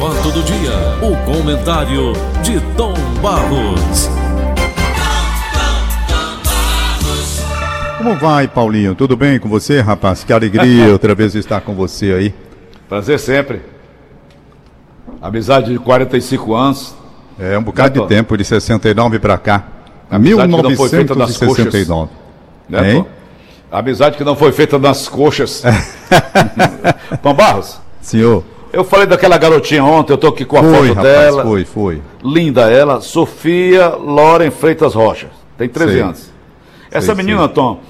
fato do dia, o comentário de Tom Barros. Como vai, Paulinho? Tudo bem com você, rapaz? Que alegria outra vez estar com você aí. Prazer sempre. Amizade de 45 anos. É um bocado Né, de tempo, de 69 para cá. Amizade que não foi feita nas 1969. Né, Hein? Tom? Amizade que não foi feita nas coxas. Tom Barros, Senhor, eu falei daquela garotinha ontem, eu tô aqui com a foi, foto rapaz, dela. foi, foi. Linda ela, Sofia Loren Freitas Rocha. Tem 13 Sei. anos. Essa Sei, menina, sei. Tom,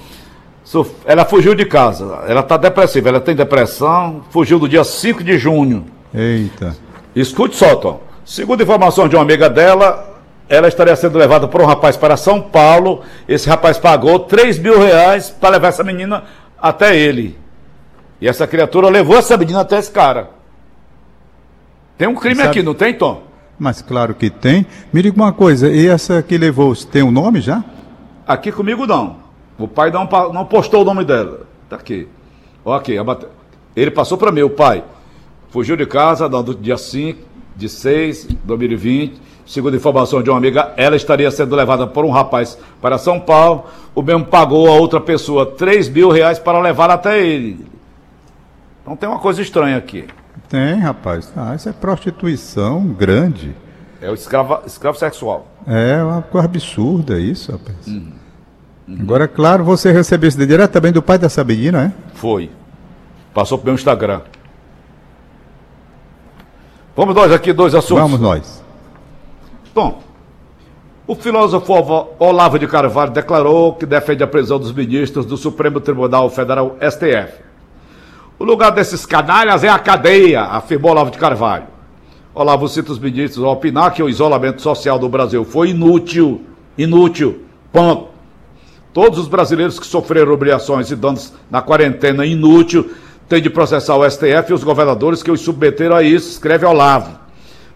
ela fugiu de casa. Ela tá depressiva, ela tem depressão, fugiu do dia 5 de junho. Eita. Escute só, Tom. Segundo informações de uma amiga dela, ela estaria sendo levada por um rapaz para São Paulo. Esse rapaz pagou 3 mil reais para levar essa menina até ele. E essa criatura levou essa menina até esse cara. Tem um crime Sabe- aqui, não tem, Tom? Mas claro que tem. Me diga uma coisa, e essa que levou, tem um nome já? Aqui comigo não. O pai não, não postou o nome dela. Tá aqui. Bate- Ele passou para mim, o pai. Fugiu de casa no do dia 5 de 6 de 2020. Segundo informação de uma amiga, ela estaria sendo levada por um rapaz para São Paulo. O mesmo pagou a outra pessoa 3 mil reais para levar até ele. Então tem uma coisa estranha aqui. Tem, rapaz. Ah, isso é prostituição grande. É o escravo, escravo sexual. É uma coisa absurda isso, rapaz. Agora, claro, você recebeu isso diretamente do pai dessa menina, é? Foi. Passou pro meu Instagram. Vamos nós aqui, dois assuntos. Vamos nós. Bom, o filósofo Olavo de Carvalho declarou que defende a prisão dos ministros do Supremo Tribunal Federal STF. O lugar desses canalhas é a cadeia, afirmou Olavo de Carvalho. Olavo cita os ministros ao opinar que o isolamento social do Brasil foi inútil. Inútil. Ponto. Todos os brasileiros que sofreram obrigações e danos na quarentena inútil têm de processar o STF e os governadores que os submeteram a isso, escreve Olavo.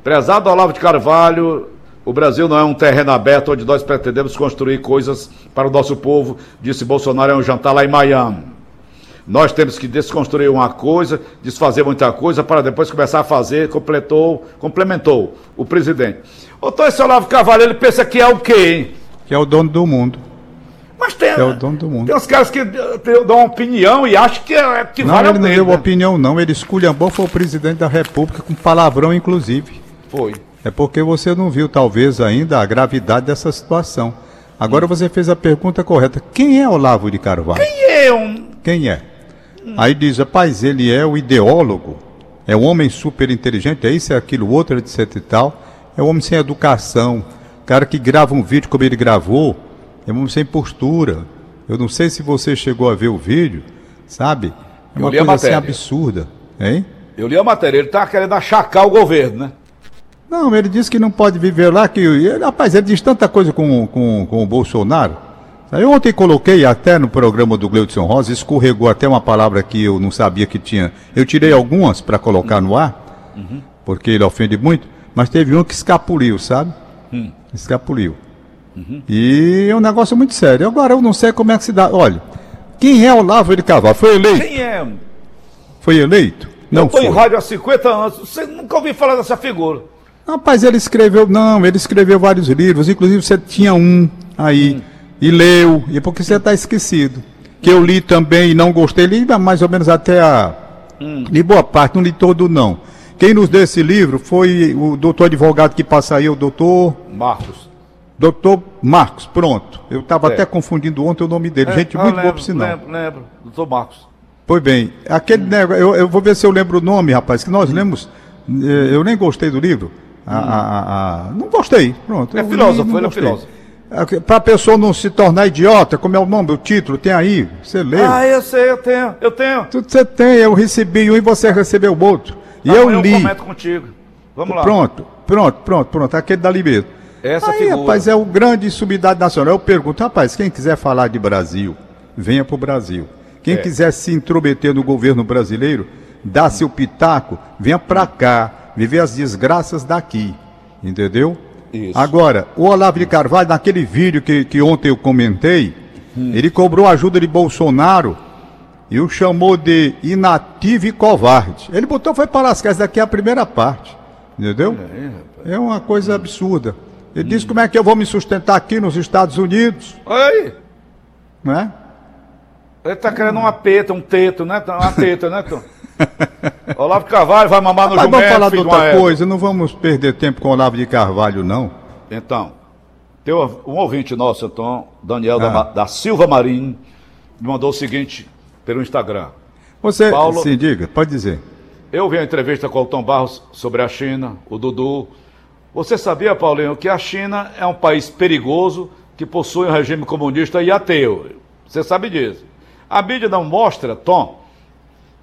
Prezado Olavo de Carvalho, o Brasil não é um terreno aberto onde nós pretendemos construir coisas para o nosso povo, disse Bolsonaro em um jantar lá em Miami. Nós temos que desconstruir uma coisa, desfazer muita coisa, para depois começar a fazer, completou, complementou o presidente. Então esse Olavo Carvalho, ele pensa que é o quê, hein? Que é o dono do mundo. Mas tem, É o dono do mundo. tem uns caras que eh, dão uma opinião e acham que, é, que Não, vale ele não deu né? opinião, não. Ele esculhambou, foi o presidente da República, com palavrão, inclusive. Foi. É porque você não viu, talvez, ainda a gravidade dessa situação. Agora você fez a pergunta correta. Quem é Olavo de Carvalho? E eu, Quem é? Aí diz, rapaz, ele é o ideólogo, é um homem super inteligente, é isso, é aquilo, outro, etc e tal. É um homem sem educação, cara que grava um vídeo como ele gravou, é um homem sem postura. Eu não sei se você chegou a ver o vídeo, sabe? É Eu uma coisa assim absurda, hein? eu li a matéria, ele tá querendo achacar o governo, né? Não, ele disse que não pode viver lá, que. Ele, rapaz, ele diz tanta coisa com, com, com o Bolsonaro. Eu ontem coloquei até no programa do Gleudson Rosa, escorregou até uma palavra que eu não sabia que tinha. Eu tirei algumas para colocar no ar, porque ele ofende muito, mas teve um que escapuliu, sabe? Escapuliu. E é um negócio muito sério. Agora eu não sei como é que se dá. Olha, quem é Olavo de Carvalho? Foi eleito? Quem é? Foi eleito? Não eu foi. em rádio há 50 anos, você nunca ouviu falar dessa figura. Rapaz, ele escreveu, não, ele escreveu vários livros, inclusive você tinha um aí, e leu, e porque você está esquecido. Que eu li também e não gostei, li mais ou menos até a. Li boa parte, não li todo não. Quem nos deu esse livro foi o doutor advogado que passa aí, o doutor. Marcos. Doutor Marcos, pronto. Eu estava É. até confundindo ontem o nome dele. Gente, Ah, muito boa lembro, por sinal. Lembro, lembro. Doutor Marcos. Pois bem, aquele negócio, eu, eu vou ver se eu lembro o nome, rapaz, que nós lemos. eh, Eu nem gostei do livro. A- a- a- a- não gostei. Pronto. É filósofo, ele é filósofo. Para a pessoa não se tornar idiota, como é o nome, o título, tem aí. Você leu. Ah, eu sei, eu tenho, eu tenho. Tudo você tem, eu recebi um e você recebeu o outro. E Amanhã eu li. comento contigo. Vamos lá. Pronto, pronto, pronto, pronto. Aquele dali mesmo. Essa aí, figura. rapaz, é o grande subidade nacional. Eu pergunto, rapaz, quem quiser falar de Brasil, venha para o Brasil. Quem É. quiser se intrometer no governo brasileiro, dá seu pitaco, venha para cá, viver as desgraças daqui. Entendeu? Isso. Agora, o Olavo de Carvalho, naquele vídeo que, que ontem eu comentei, Hum. ele cobrou ajuda de Bolsonaro e o chamou de inativo e covarde. Ele botou, foi para as casas, daqui é a primeira parte. Entendeu? É uma coisa absurda. Ele disse como é que eu vou me sustentar aqui nos Estados Unidos, Oi! né? Ele tá querendo uma peta, um teto, né? Uma teta, né, Tom? Olavo Carvalho vai mamar no Mas vamos jumento, falar de outra coisa, não vamos perder tempo com o Olavo de Carvalho, não. Então, tem um ouvinte nosso, Tom, Daniel da, Ah. Ma- da Silva Marim, me mandou o seguinte pelo Instagram. Você, Paulo- sim, diga, pode dizer. Eu vi a entrevista com o Tom Barros sobre a China, o Dudu. Você sabia, Paulinho, que a China é um país perigoso que possui um regime comunista e ateu? Você sabe disso. A mídia não mostra, Tom,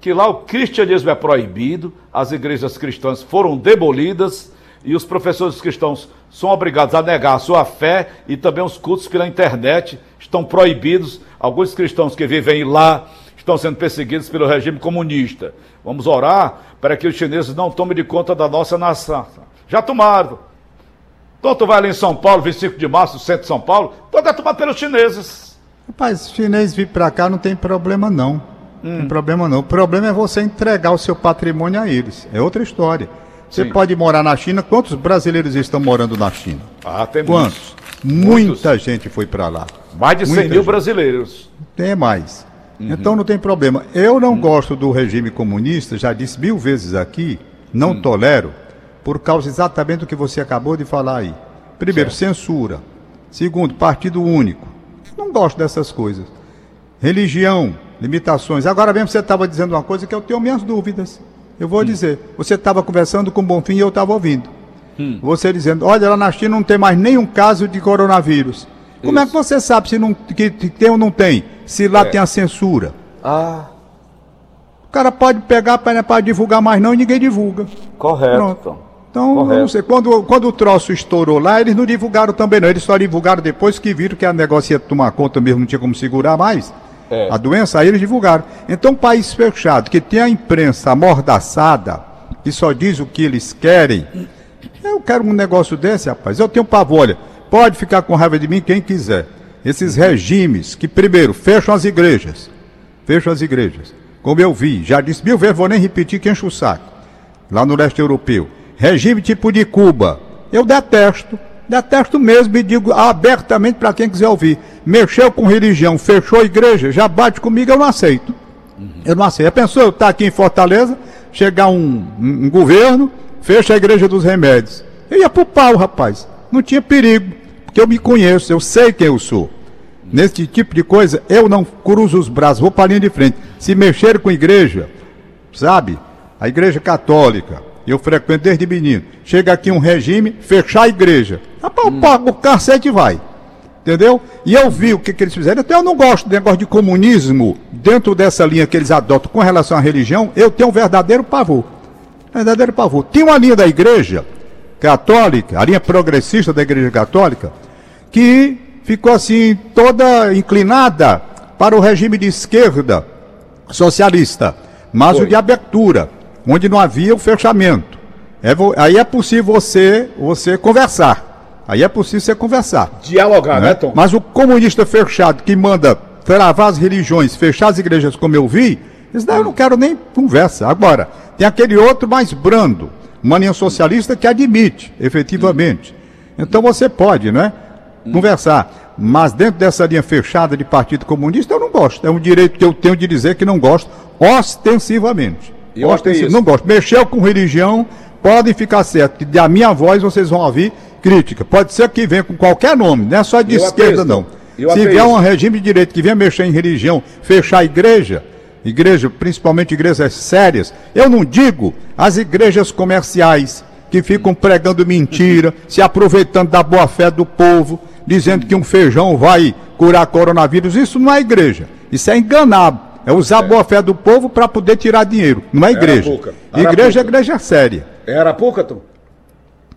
que lá o cristianismo é proibido, as igrejas cristãs foram demolidas e os professores cristãos são obrigados a negar a sua fé e também os cultos pela internet estão proibidos. Alguns cristãos que vivem lá estão sendo perseguidos pelo regime comunista. Vamos orar para que os chineses não tomem de conta da nossa nação. Já tomaram. Então tu vai ali em São Paulo, 25 de março, centro de São Paulo, todo é tomado pelos chineses. Rapaz, chinês vir pra cá não tem problema não. Não Hum. tem problema não. O problema é você entregar o seu patrimônio a eles. É outra história. Você Sim. pode morar na China. Quantos brasileiros estão morando na China? Ah, tem Quantos? muitos. Muita gente foi pra lá. Mais de 100 Muita mil gente. brasileiros. Tem mais. Uhum. Então não tem problema. Eu não gosto do regime comunista, já disse mil vezes aqui, não Hum. tolero, por causa exatamente do que você acabou de falar aí. Primeiro, censura. Segundo, partido único. Não gosto dessas coisas. Religião, limitações. Agora mesmo você estava dizendo uma coisa que eu tenho minhas dúvidas. Eu Hum. vou dizer. Você estava conversando com o Bonfim e eu estava ouvindo. Hum. Você dizendo, olha, lá na China não tem mais nenhum caso de coronavírus. Como é que você sabe se não, que, que tem ou não tem? Se lá É. tem a censura. Ah, O cara pode pegar para divulgar mais não e ninguém divulga. correto, Pronto. Então, eu Correto. não sei, quando, quando o troço estourou lá, eles não divulgaram também não. Eles só divulgaram depois que viram que a negócio ia tomar conta mesmo, não tinha como segurar mais. É. A doença, aí eles divulgaram. Então, um país fechado, que tem a imprensa amordaçada, que só diz o que eles querem, eu quero um negócio desse, rapaz. Eu tenho pavor, olha, pode ficar com raiva de mim quem quiser. Esses regimes que, primeiro, fecham as igrejas. Fecham as igrejas. Como eu vi, já disse mil vezes, vou nem repetir que enche o saco. Lá no leste europeu. Regime tipo de Cuba. Eu detesto. Detesto mesmo e digo abertamente para quem quiser ouvir. Mexeu com religião, fechou a igreja, já bate comigo, eu não aceito. Eu não aceito. Já pensou eu estar aqui em Fortaleza, chegar um, um- um governo, fecha a igreja dos remédios. Eu ia pro pau, rapaz. Não tinha perigo. Porque eu me conheço, eu sei quem eu sou. Nesse tipo de coisa, eu não cruzo os braços, vou para a linha de frente. Se mexer com igreja, sabe? A igreja católica, eu frequento desde menino. Chega aqui um regime, fechar a igreja. Rapaz, o pau- o cacete vai. Entendeu? E eu vi o que, que eles fizeram. Então eu não gosto do negócio de comunismo dentro dessa linha que eles adotam com relação à religião. Eu tenho um verdadeiro pavor. Verdadeiro pavor. Tem uma linha da igreja católica, a linha progressista da igreja católica, que ficou assim toda inclinada para o regime de esquerda socialista, mas Foi. o de abertura, onde não havia o fechamento. É aí é possível você, você conversar. Aí é possível você conversar. Dialogar, né? né, Tom? Mas o comunista fechado que manda travar as religiões, fechar as igrejas, como eu vi, isso daí eu não quero nem conversa. Agora, tem aquele outro mais brando, uma linha socialista que admite, efetivamente. Então você pode, né? Conversar. Mas dentro dessa linha fechada de Partido Comunista, eu não gosto. É um direito que eu tenho de dizer que não gosto, ostensivamente. Eu Ostensivo- ateísta. Não gosto. Mexeu com religião, podem ficar certo. que Da minha voz vocês vão ouvir crítica. Pode ser que venha com qualquer nome, não é só de Eu esquerda, ateísta. não. Eu Se vier um regime de direito que venha mexer em religião, fechar a igreja, igreja, principalmente igrejas sérias, eu não digo as igrejas comerciais que ficam pregando mentira, se aproveitando da boa fé do povo, dizendo que um feijão vai curar coronavírus. Isso não é igreja. Isso é enganar. É usar a boa fé do povo para poder tirar dinheiro. Não é igreja. Arapuca. Igreja é igreja séria. É Arapuca, Tom?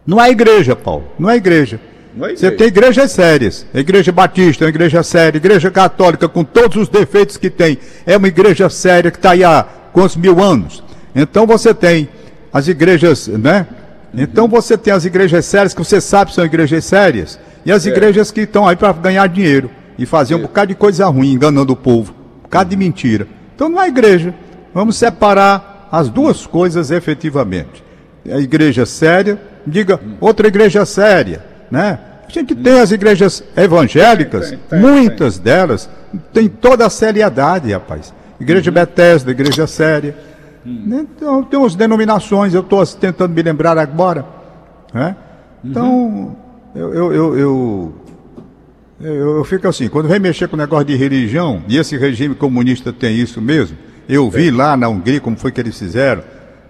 Não é igreja, Paulo. Não é igreja. Não é Você tem igrejas sérias. A igreja batista é uma igreja séria. A igreja católica, com todos os defeitos que tem, é uma igreja séria que está aí há quantos mil anos. Então você tem as igrejas, né? Então você tem as igrejas sérias, que você sabe que são igrejas sérias, e as É. igrejas que estão aí para ganhar dinheiro e fazer um bocado de coisa ruim, enganando o povo. Um bocado de mentira. Então não é igreja. Vamos separar as duas coisas efetivamente. a igreja séria, diga outra igreja séria, né? A gente tem as igrejas evangélicas, Tem, tem, tem, muitas delas têm toda a seriedade, rapaz. Igreja Bethesda, igreja séria. Né? Então, tem umas denominações, eu estou tentando me lembrar agora. Né? Então, eu, eu, eu, eu, eu- eu fico assim, quando vem mexer com o negócio de religião, e esse regime comunista tem isso mesmo, eu vi lá na Hungria como foi que eles fizeram,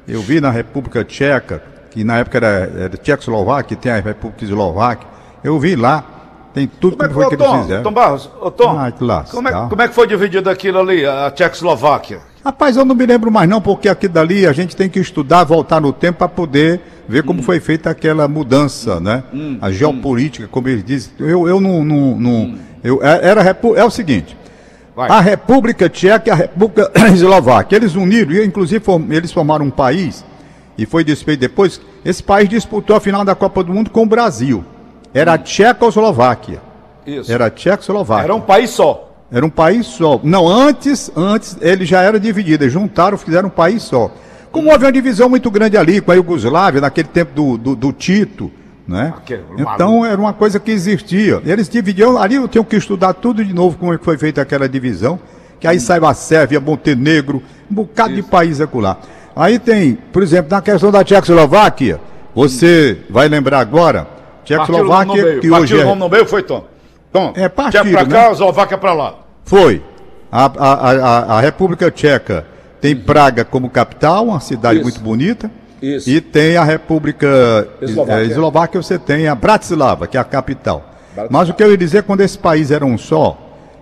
eu vi na República Tcheca, que na época era, era Tchecoslováquia, tem a República Eslováquia, eu vi lá, tem tudo Como é como, que foi foi, que ô, eles Tom? fizeram. Tom Barros, ô Tom, Ah, como, é, como é que foi dividido aquilo ali, a Tchecoslováquia? Rapaz, eu não me lembro mais não, porque aqui dali a gente tem que estudar, voltar no tempo para poder ver como foi feita aquela mudança, né? a geopolítica, como eles dizem. Eu, eu não... não, não- eu, é- era, é o seguinte, Vai. a República Tcheca e a República Eslováquia, eles uniram, e inclusive eles formaram um país, e foi desfeito depois, esse país disputou a final da Copa do Mundo com o Brasil. Era a Tchecoslováquia. Isso. Era a Tchecoslováquia. Era um país só. Era um país só. Não, antes, antes ele já era dividido. Eles juntaram, fizeram um país só. Como houve uma divisão muito grande ali com a Iugoslávia, naquele tempo do, do, do Tito, né? Aquele Então era uma coisa que existia. Eles dividiam, ali eu tenho que estudar tudo de novo como é que foi feita aquela divisão, que aí saiu a Sérvia, Montenegro, um bocado de país acolá. Aí tem, por exemplo, na questão da Tchecoslováquia, você vai lembrar agora, Tchecoslováquia, que hoje Partiu o é... nome no meio, foi Tom? Tom, É partido, Tcheco pra né? cá, Eslováquia pra lá. Foi. A, a, a, a- República Tcheca tem Praga como capital, uma cidade Isso. muito bonita. Isso. E tem a República Eslováquia. eh, Eslováquia, você tem a Bratislava, que é a capital. Mas o que eu ia dizer, quando esse país era um só,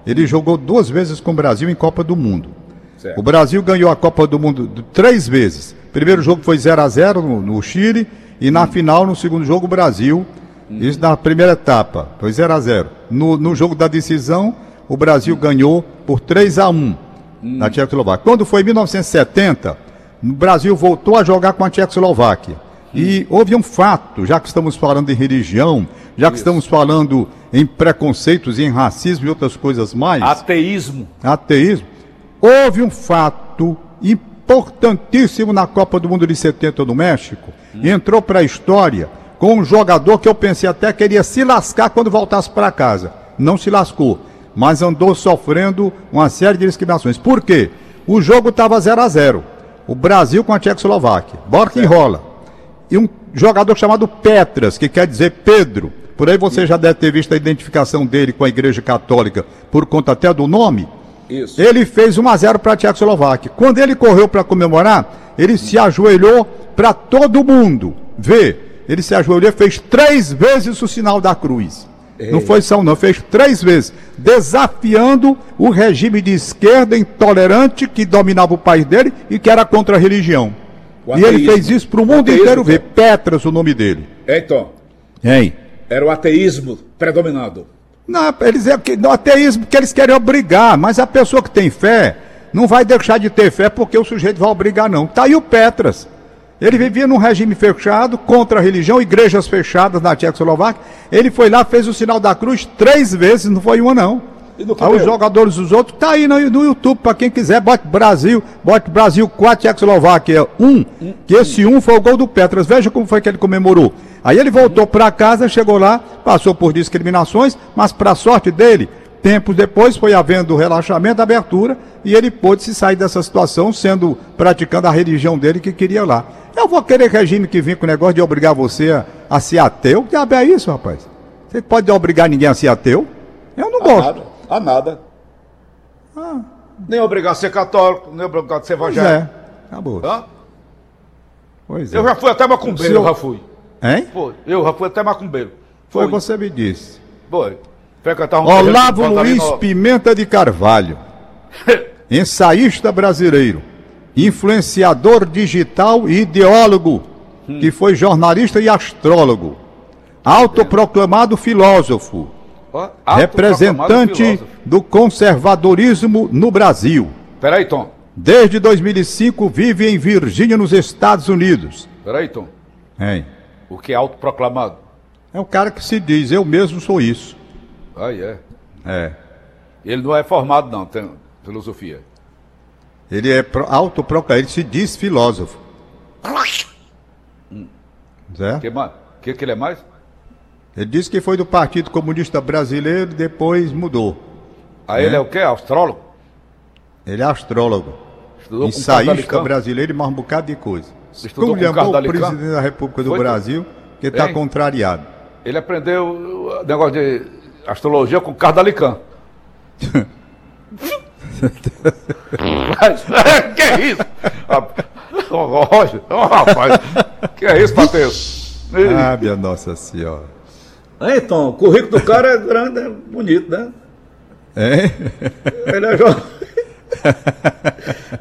ele jogou duas vezes com o Brasil em Copa do Mundo. Certo. O Brasil ganhou a Copa do Mundo três vezes. Primeiro jogo foi 0 a 0 no, no Chile e na final, no segundo jogo, o Brasil. Isso na primeira etapa, foi 0 a 0 no, no jogo da decisão, o Brasil ganhou por 3 a 1 na Tchecoslováquia. Quando foi em 1970, o Brasil voltou a jogar com a Tchecoslováquia. E houve um fato, já que estamos falando em religião, já que estamos falando em preconceitos, em racismo e outras coisas mais Ateísmo. ateísmo, houve um fato importantíssimo na Copa do Mundo de 70 no México, e entrou para a história com um jogador que eu pensei até que ele ia se lascar quando voltasse para casa. Não se lascou, mas andou sofrendo uma série de discriminações. Por quê? O jogo estava 0 a 0 O Brasil com a Tchecoslováquia. Bora que enrola e um jogador chamado Petras, que quer dizer Pedro. Por aí você já deve ter visto a identificação dele com a Igreja Católica, por conta até do nome. Isso. Ele fez 1 a 0 para a Tchecoslováquia. Quando ele correu para comemorar, ele se ajoelhou para todo mundo ver. Ele se ajoelhou e fez três vezes o sinal da cruz. Não foi só um, não, fez três vezes, desafiando o regime de esquerda intolerante que dominava o país dele e que era contra a religião. O E ele fez isso para o mundo Ateísmo, inteiro ver. Petras, o nome dele. É, Tom. Hein? Era o ateísmo predominado. Não, eles é que no ateísmo que eles querem obrigar, mas a pessoa que tem fé não vai deixar de ter fé porque o sujeito vai obrigar, não. Tá aí o Petras. Ele vivia num regime fechado, contra a religião, igrejas fechadas na Tchecoslováquia. Ele foi lá, fez o sinal da cruz três vezes, não foi uma, não. Aí os jogadores dos outros, tá aí no, no YouTube, para quem quiser, bote Brasil, bote Brasil 4, Tchecoslováquia 1, que esse 1 foi o gol do Petras. Veja como foi que ele comemorou. Aí ele voltou para casa, chegou lá, passou por discriminações, mas para sorte dele, tempos depois foi havendo relaxamento, abertura, e ele pôde se sair dessa situação, sendo praticando a religião dele que queria lá. Eu vou querer regime que vem com o negócio de obrigar você a, a ser ateu. Que diabo é isso, rapaz? Você pode obrigar ninguém a ser ateu? Eu não A gosto. nada. A nada. Nem obrigado a ser católico, nem obrigado a ser Pois evangélico. é. Acabou. Hã? Pois é. Eu já fui até macumbeiro, Senhor- já fui. Hein? Foi. Eu já fui até macumbeiro. Foi Foi. você me disse. Foi. Frequentava um Olavo Luiz Pimenta de Carvalho, ensaísta brasileiro, influenciador digital e ideólogo, que foi jornalista e astrólogo, autoproclamado filósofo, autoproclamado representante filósofo. do conservadorismo no Brasil. Peraí, Tom. Desde 2005 vive em Virgínia, nos Estados Unidos. Peraí, Tom. Hein? O que é autoproclamado? É o cara que se diz, eu mesmo sou isso. Aí é. É. Ele não é formado, não, tem filosofia. Ele é pro- autoproclamado, ele se diz filósofo. Certo? Que, mais? que, que ele é mais? Ele disse que foi do Partido Comunista Brasileiro depois mudou. Aí ele é o quê? Astrólogo? Ele é astrólogo. Estudou Ensaísta brasileiro e mais um bocado de coisa. Estudou com Esculhambou o presidente da República do Foi? Brasil, que está contrariado. Ele aprendeu o negócio de astrologia com Cardalican. Mas, que é isso? Roger, ô, rapaz, que é isso, Matheus? Ah, minha Nossa Senhora. Aí, Tom, o currículo do cara é grande, é bonito, né? É? Ele é, jor-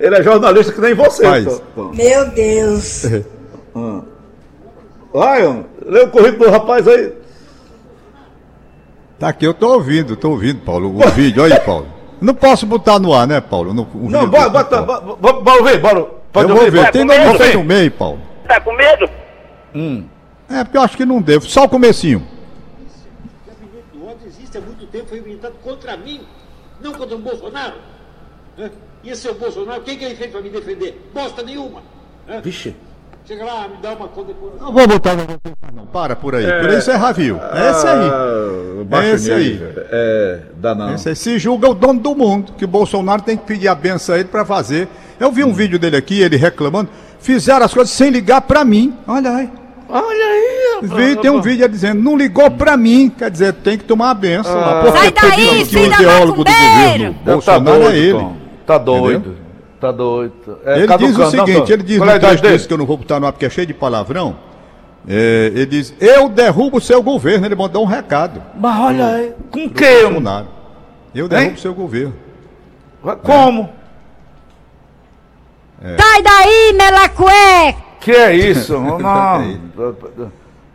Ele é jornalista que nem você, Rapaz. Tom. Tom. Meu Deus. Vai, homem, lê o currículo do rapaz aí. Tá aqui, eu tô ouvindo, tô ouvindo, Paulo, o vídeo. Olha aí, Paulo. Não posso botar no ar, né, Paulo? No, o Não, bora, do- bota, Paulo. bora, ver, bora. Pode Eu vou ouvir, ver. Tem notícia ver. no meio, Paulo. Tá com medo? É, porque eu acho que não devo. Só o comecinho. O ódio existe há muito tempo, foi inventado contra mim, não contra o Bolsonaro. E esse é o Bolsonaro, quem que ele fez para me defender? Bosta nenhuma. Vixe. Chega lá, me dá uma condecoração. Não vou botar no não. Para por aí. Por isso é Ravio. É esse aí. Ah, baixo Esse aí. É, dá não. Esse aí se julga o dono do mundo, que o Bolsonaro tem que pedir a benção a ele pra fazer. Eu vi um vídeo dele aqui, ele reclamando. Fizeram as coisas sem ligar pra mim. Olha aí. Olha aí. Vi, tem um vídeo dizendo, não ligou pra mim. Quer dizer, tem que tomar a benção. Porque Sai daí, pediram que o filho da ideólogo do macumbeiro! governo Tá Bolsonaro doido, é ele. Tom. Tá doido. Entendeu? Tá doido. É Ele diz o caducando, não, seguinte, Tom? ele diz Qual é no idade texto dele? desse que eu não vou botar no ar porque é cheio de palavrão. É, ele diz, eu derrubo o seu governo. Ele mandou um recado. Mas olha aí. Com que? Bolsonaro. Eu derrubo o seu governo. Como? Sai daí, melacué! Que é isso? Não.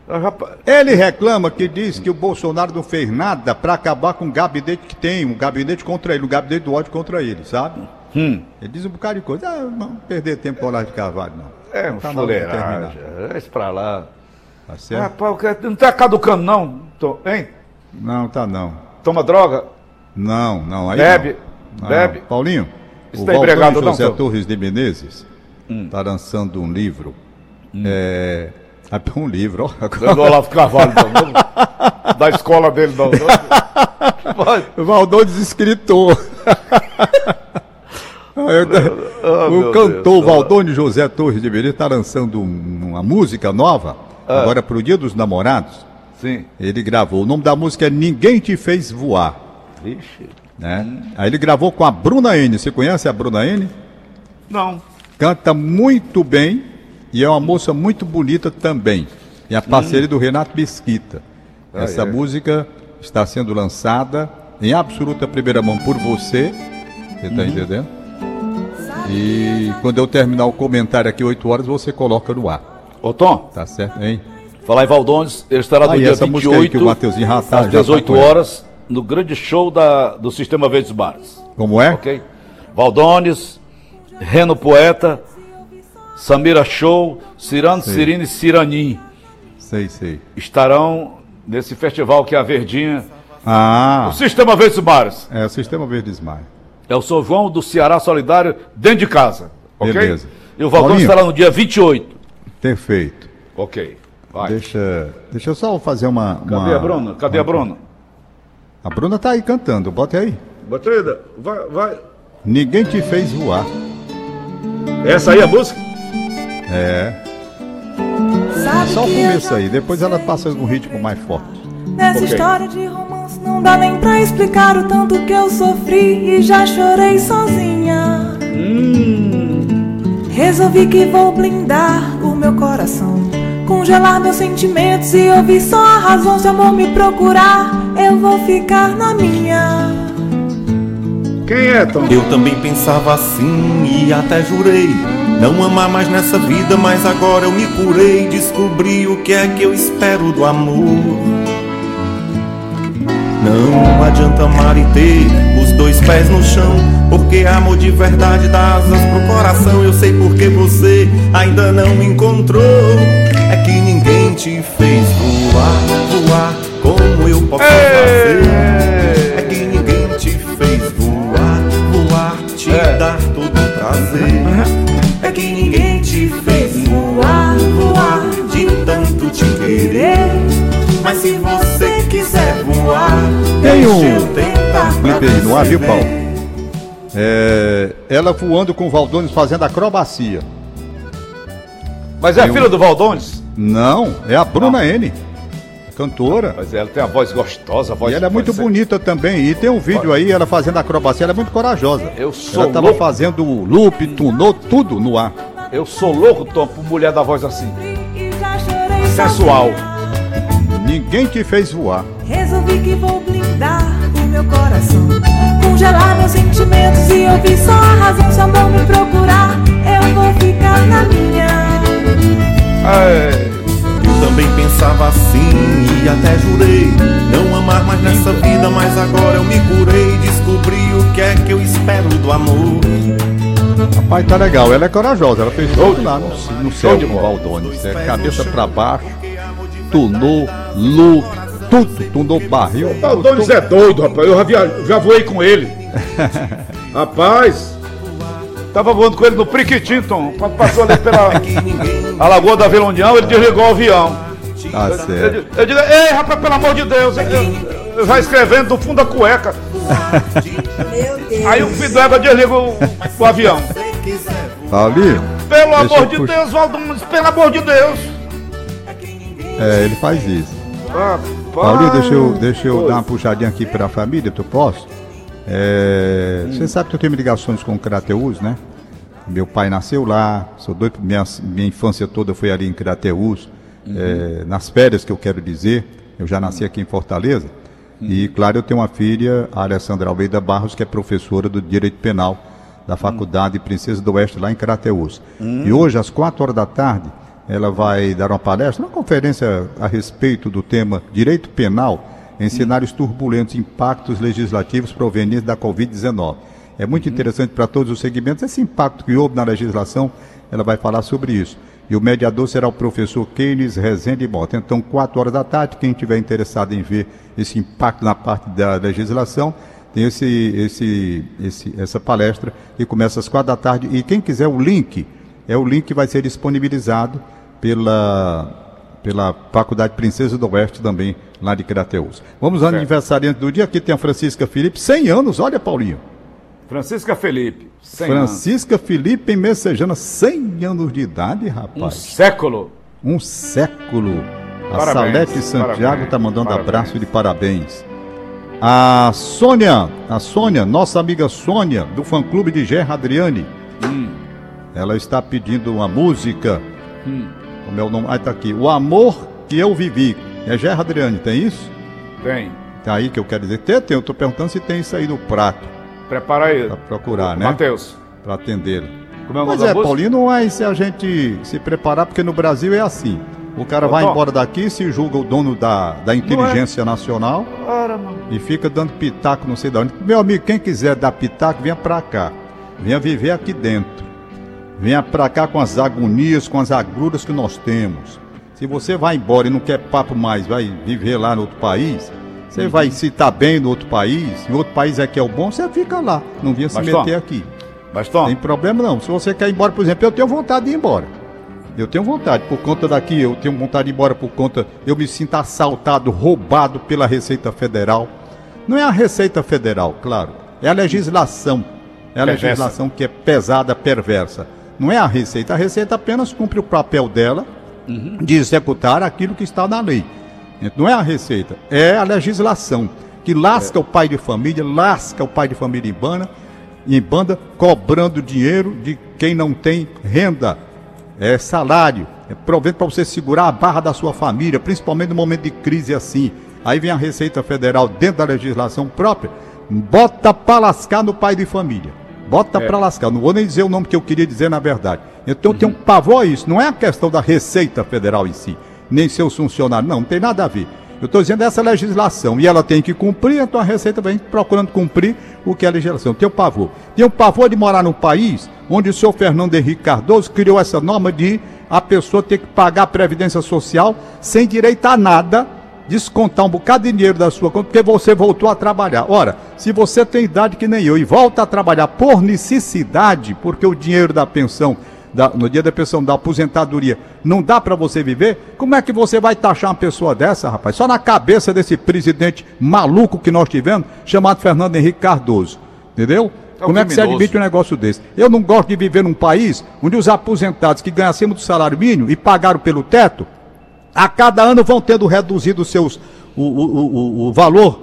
Ah, Ele reclama que diz que o Bolsonaro não fez nada para acabar com o gabinete que tem, um gabinete contra ele, um gabinete do ódio contra ele, sabe? Hum. Ele diz um bocado de coisa. Ah, não perder tempo com o Olavo de Carvalho, não. é um Tá fuleiragem. É isso pra lá. Tá certo? Rapaz, não tá caducando, não, Tom, hein? Não, tá não. Toma droga? Não, não. Aí Bebe, não. bebe. Paulinho, Isso o tá não, José Tom? Torres de Menezes Hum. está lançando um livro. É, é um livro, ó. Do Olavo Carvalho, não. da escola dele, não. não. Vai. Oh, o cantor Deus. Valdônio José Torres de Menezes está lançando um- uma música nova, Ah. agora para o Dia dos Namorados. Sim. Ele gravou. O nome da música é Ninguém Te Fez Voar. Vixe. Né? Aí ele gravou com a Bruna N. Você conhece a Bruna N? Não. Canta muito bem e é uma moça muito bonita também. E a parceria do Renato Mesquita. Essa é. música está sendo lançada em absoluta primeira mão por você. Você está entendendo? E quando eu terminar o comentário aqui, 8 horas, você coloca no ar. Ô, Tom, Tá certo, hein? falar em Valdones, ele estará no Aí, dia essa música aí 28, que o Mateuzinho já tá- às já tá 18 com ela. horas, no grande show da, do Sistema Verdes Mares. Como é? Ok? Valdones, Reno Poeta, Samira Show, Cirano, Cirine e Ciranim Sei, sei. estarão nesse festival que é a Verdinha. Ah, O Sistema Verdes Mares. é o Sistema Verdes Mar. É o São João do Ceará Solidário dentro de casa. Ok? Beleza. E o Paulinho. estará no dia 28. Perfeito. Ok. Vai. Deixa, deixa eu só fazer uma. Cadê uma- a Bruna? Cadê a Bruna? A Bruna tá aí cantando, bota aí. Batrida, vai, vai. Ninguém te fez voar. Essa aí é a música? É. Sabe Só o começo aí, depois ela passa um ritmo mais forte. Nessa Ok. história de romance não dá nem pra explicar o tanto que eu sofri e já chorei sozinha. Resolvi que vou blindar o meu coração, congelar meus sentimentos e ouvir só a razão. Se o amor me procurar, eu vou ficar na minha. Quem é, Tom? Eu também pensava assim e até jurei não amar mais nessa vida, mas agora eu me curei, descobri o que é que eu espero do amor. Não adianta amar e ter os dois pés no chão, porque amor de verdade dá asas pro coração. Eu sei porque você ainda não me encontrou. É que ninguém te fez voar, voar como eu posso fazer. É que ninguém te fez voar, voar, te dar todo o prazer. É que ninguém te fez no ar, você viu. Paulo? É, ela voando com o Valdones fazendo acrobacia. Mas é um- filha do Valdones? Não, é a Bruna N, cantora. Mas ela tem a voz gostosa, a voz E ela é muito parece- bonita também. E tem um vídeo aí, ela fazendo acrobacia, ela é muito corajosa. Eu sou Ela tava louco. fazendo loop, tunou, tudo no ar. Eu sou louco, Tom, por mulher da voz assim. Sensual. Ninguém te fez voar. Resolvi que vou blindar o meu coração Congelar meus sentimentos e ouvir só a razão Se amor me procurar, eu vou ficar na minha É, Eu também pensava assim e até jurei Não amar mais nessa vida, mas agora eu me curei Descobri o que é que eu espero do amor Rapaz, tá legal. Ela é corajosa. Ela fez tudo lá no, no céu de com o bola. Valdones. É, cabeça pra baixo, tunou, loop, tudo. Tunou barril. o Valdones é doido, rapaz. Eu já, via- já voei com ele. rapaz, tava voando com ele no Priquitim, Tom. Quando passou ali pela a Lagoa da Vila União, ele desligou o avião. Tá Eu, certo. digo- eu digo, ei, rapaz, pelo amor de Deus. Eu, eu- eu já escrevendo do fundo da cueca. Meu Deus. Aí o filho d'égua desliga o, o avião. Paulinho, Pelo Deixa amor eu de puxar. Deus, Valdones, pelo amor de Deus. É, ele faz isso. Rapaz, Paulinho, deixa eu, deixa eu dar uma puxadinha aqui pra família, tu posso? É, Você sabe que eu tenho ligações com o Crateus, né? Meu pai nasceu lá, sou doido, minha, minha infância toda foi ali em Crateus. É, nas férias que eu quero dizer, eu já nasci aqui em Fortaleza. E, claro, eu tenho uma filha, a Alessandra Almeida Barros, que é professora do Direito Penal da Faculdade Princesa do Oeste, lá em Crateus. E hoje, às quatro horas da tarde, ela vai dar uma palestra, uma conferência a respeito do tema Direito Penal em cenários turbulentos, impactos legislativos provenientes da Covid-19. É muito interessante para todos os segmentos esse impacto que houve na legislação, ela vai falar sobre isso. E o mediador será o professor Keynes Rezende Mota. Então, quatro horas da tarde, quem tiver interessado em ver esse impacto na parte da legislação, tem esse, esse, esse, essa palestra que começa às quatro da tarde. E quem quiser o link, é o link que vai ser disponibilizado pela, pela Faculdade Princesa do Oeste também, lá de Crateus. Vamos ao aniversariante do dia. Aqui tem a Francisca Felipe, 100 anos, olha Paulinho. Francisca Felipe, 100 anos. Francisca Felipe em Messejana, 100 anos de idade, Um rapaz. século. Um século. A Parabéns, Salete Santiago está mandando parabéns. abraço de parabéns. A Sônia, a Sônia, nossa amiga Sônia, do fã-clube de Gerra Adriane. Hum. Ela está pedindo uma música. Como é o nome? Ah, tá aqui. O Amor que Eu Vivi. É Gerra Adriane, tem isso? Tem. Tá aí que eu quero dizer. Tem, tem. Eu tô perguntando se tem isso aí no prato. Prepara aí. Pra procurar, né? Matheus. Para atendê-la. Como é o nome Mas da é, não é se a gente se preparar, porque no Brasil é assim. O cara vai embora daqui, se julga o dono da, da inteligência nacional Ora, mano. e fica dando pitaco não sei de onde. Meu amigo, quem quiser dar pitaco, venha pra cá. Venha viver aqui dentro. Venha pra cá com as agonias, com as agruras que nós temos. Se você vai embora e não quer papo mais, vai viver lá no outro país, você Uhum. vai se estar bem no outro país, e outro país é que é o bom, você fica lá. Não vinha se meter aqui. Mas, Tom, Tem problema não. Se você quer ir embora, por exemplo, eu tenho vontade de ir embora. Eu tenho vontade, por conta daqui, eu tenho vontade de ir embora por conta. Eu me sinto assaltado, roubado pela Receita Federal. Não é a Receita Federal, claro. É a legislação. É a Perversa. legislação que é pesada, perversa. Não é a Receita. A Receita apenas cumpre o papel dela de executar aquilo que está na lei. Não é a Receita, é a legislação que lasca o pai de família, lasca o pai de família em banda, em banda, cobrando dinheiro de quem não tem renda, é salário, é provento para você segurar a barra da sua família, principalmente no momento de crise assim. Aí vem a Receita Federal dentro da legislação própria, bota para lascar no pai de família. Bota É. para lascar. Não vou nem dizer o nome que eu queria dizer na verdade. Então eu tenho um pavor a isso. Não é a questão da Receita Federal em si, nem seus funcionários. Não, não tem nada a ver. Eu estou dizendo essa legislação e ela tem que cumprir, então a Receita vem procurando cumprir o que é a legislação. Tenho pavor. Tenho pavor de morar num país onde o senhor Fernando Henrique Cardoso criou essa norma de a pessoa ter que pagar a Previdência Social sem direito a nada, descontar um bocado de dinheiro da sua conta, porque você voltou a trabalhar. Ora, se você tem idade que nem eu e volta a trabalhar por necessidade, porque o dinheiro da pensão da, no dia da pensão da aposentadoria, não dá para você viver, como é que você vai taxar uma pessoa dessa, rapaz? Só na cabeça desse presidente maluco que nós tivemos, chamado Fernando Henrique Cardoso. Entendeu? É como é que você admite um negócio desse? Eu não gosto de viver num país onde os aposentados que ganham acima do salário mínimo e pagaram pelo teto, a cada ano vão tendo reduzido seus, o, o, o, o valor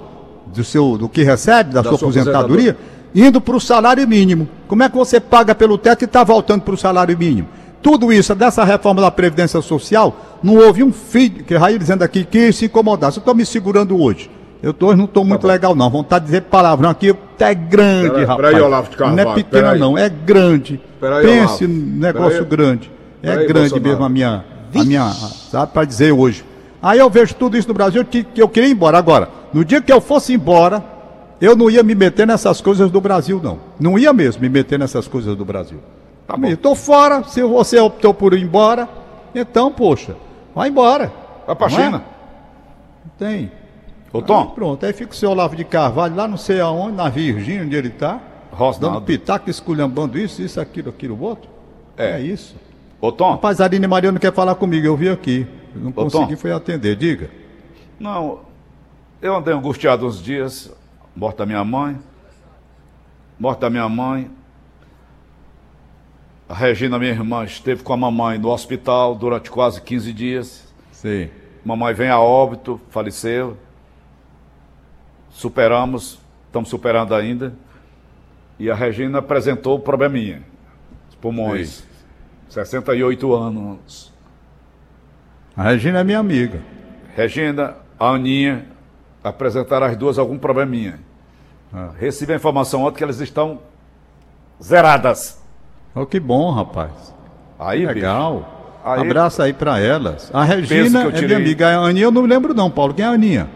do, seu, do que recebe, da, sua sua aposentadoria, indo para o salário mínimo. Como é que você paga pelo teto e está voltando para o salário mínimo? Tudo isso, dessa reforma da Previdência Social, não houve um filho, que Raí dizendo aqui, que se incomodasse. Eu estou me segurando hoje. Eu tô, não estou muito legal, não. Vontade de dizer palavrão aqui é grande, Peraí, rapaz. peraí, Olavo de Carvalho, não é pequena, peraí. não, é grande. Peraí, Pense num negócio Peraí. grande. É grande Bolsonaro. mesmo a minha, a minha, sabe, para dizer hoje. Aí eu vejo tudo isso no Brasil que, eu queria ir embora. Agora, no dia que eu fosse embora, eu não ia me meter nessas coisas do Brasil, não. Não ia mesmo me meter nessas coisas do Brasil. Tá bom. Estou fora, se você optou por ir embora, então, poxa, vai embora. Vai pra é? China. Tem. Ô, Tom, Pronto, aí fica o seu Olavo de Carvalho lá não sei aonde, na Virgínia, onde ele está, dando Rosnaldo. pitaco, esculhambando isso, isso, aquilo, aquilo, outro. É. é isso. Ô, Tom. Rapaz, a Aline Maria não quer falar comigo, eu vi aqui. Não Ô, consegui, Tom. foi atender. Diga. Não, eu andei angustiado uns dias, morte da minha mãe, morte da minha mãe. A Regina, minha irmã, esteve com a mamãe no hospital durante quase 15 dias. Sim. Mamãe vem a óbito, faleceu. Superamos, estamos superando ainda. E a Regina apresentou probleminha. Os pulmões. 68 anos. A Regina é minha amiga. Regina, a Aninha, apresentaram as duas algum probleminha. Ah. Recebi a informação ontem que elas estão zeradas. Oh, que bom, rapaz. Aí, Legal. Aí- Abraço aí pra elas. A Regina que eu é minha amiga. A Aninha eu não lembro não, Paulo. Quem é a Aninha?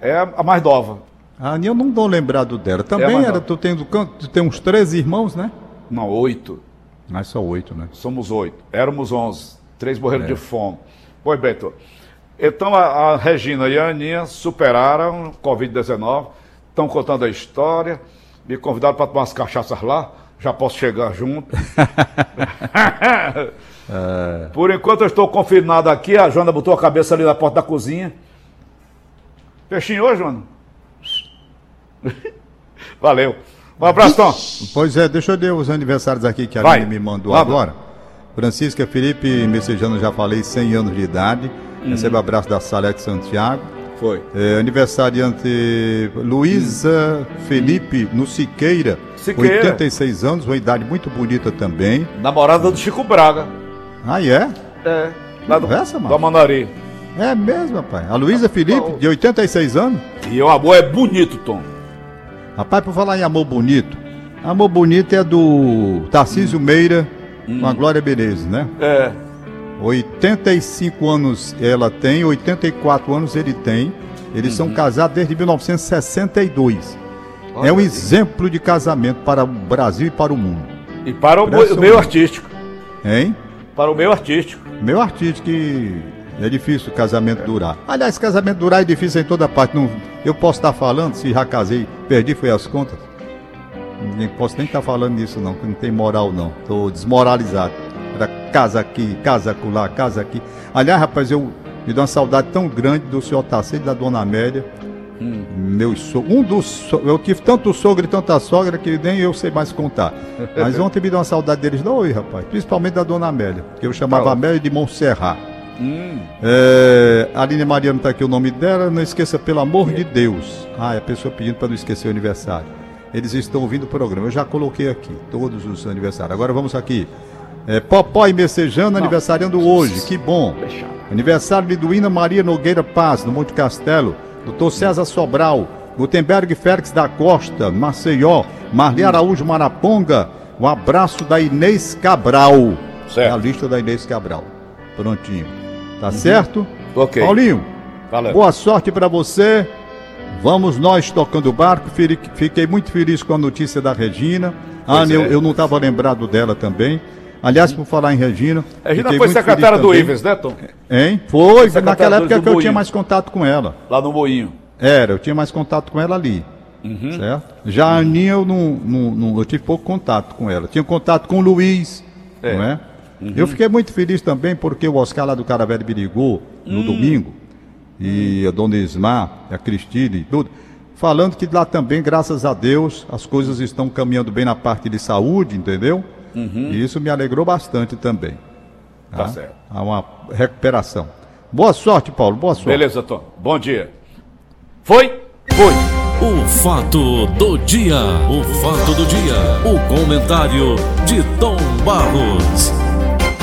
é a mais nova. A Aninha eu não dou lembrado dela. Também mais era, tu tem, tu tem uns 13 irmãos, né? Não, oito. Mas só oito, né? Somos oito. Éramos onze. Três morreram É. de fome. Pois bem, Tô. Então a, a Regina e a Aninha superaram o Covid-19, estão contando a história, me convidaram para tomar umas cachaças lá, já posso chegar junto. Por enquanto eu estou confinado aqui, a Joana botou a cabeça ali na porta da cozinha. Peixinho hoje, Joana? Valeu. Um abraço, Tom. Pois é, deixa eu ler os aniversários aqui que a Vai. Aline me mandou Manda. agora. Francisca Felipe Messejano, já falei, 100 anos de idade. Uhum. Recebe abraço da Salete Santiago. Foi. É, aniversariante Luísa Felipe no Siqueira, Siqueira. 86 anos, uma idade muito bonita também. Namorada do Chico Braga. Ah, é? É. Lá do, Conversa, mano. do Manari. É mesmo, rapaz. A Luísa Felipe, de 86 anos. E o amor é bonito, Tom. Rapaz, por falar em amor bonito, amor bonito é do Tarcísio Meira com a Glória Menezes, né? É. 85 anos ela tem, 84 anos ele tem. Eles são casados desde 1962. é um exemplo de casamento para o Brasil e para o mundo. E para o meio artístico. Hein? Para o meio artístico. Meu artista que é difícil o casamento durar. Aliás, casamento durar é difícil em toda parte. Não, eu posso estar falando, se já casei, perdi foi as contas. Nem posso nem estar falando nisso não, que não tem moral não. Tô desmoralizado. Era casa aqui, casa acolá, casa aqui. Aliás, rapaz, eu me dou uma saudade tão grande do senhor Tarcísio e da dona Amélia. Meu so... um dos so... eu tive tanto sogro e tanta sogra que nem eu sei mais contar. Mas ontem me deu uma saudade deles dois, rapaz. Principalmente da dona Amélia, que eu chamava. Amélia de Montserrat. Hum. É, a Aline Mariano tá aqui o nome dela, não esqueça, pelo amor de Deus. Ah, é a pessoa pedindo para não esquecer o aniversário. Eles estão ouvindo o programa, eu já coloquei aqui, todos os aniversários. Agora vamos aqui. É, Popó e Messejano aniversariando hoje, que bom. Aniversário de Duína Maria Nogueira Paz, no Monte Castelo. Doutor César Sobral, Gutenberg Félix da Costa, Maceió, Marli Araújo Maraponga. Um abraço da Inês Cabral. Certo. É a lista da Inês Cabral. Prontinho. Tá certo? Ok. Paulinho, Valeu. boa sorte para você. Vamos nós tocando o barco. Fiquei muito feliz com a notícia da Regina. Ah, Pois eu, é. eu não estava lembrado dela também. Aliás, por falar em Regina. A Regina foi secretária do. Ives, né, Tom? Hein? Foi, secretária naquela época que eu tinha mais contato com ela. Lá no Moinho. Era, eu tinha mais contato com ela ali. Uhum. Certo? Já a Aninha eu não, não- não- eu tive pouco contato com ela. Tinha contato com o Luiz, É. não é? Eu fiquei muito feliz também porque o Oscar lá do Caravelho me ligou no domingo, e a dona Ismar, a Cristina e tudo, falando que lá também, graças a Deus, as coisas estão caminhando bem na parte de saúde, entendeu? E isso me alegrou bastante também. Tá certo. Há uma recuperação. Boa sorte, Paulo, boa sorte. Beleza, Tom. Bom dia. Foi? Foi. O fato do dia. O fato do dia. O comentário de Tom Barros.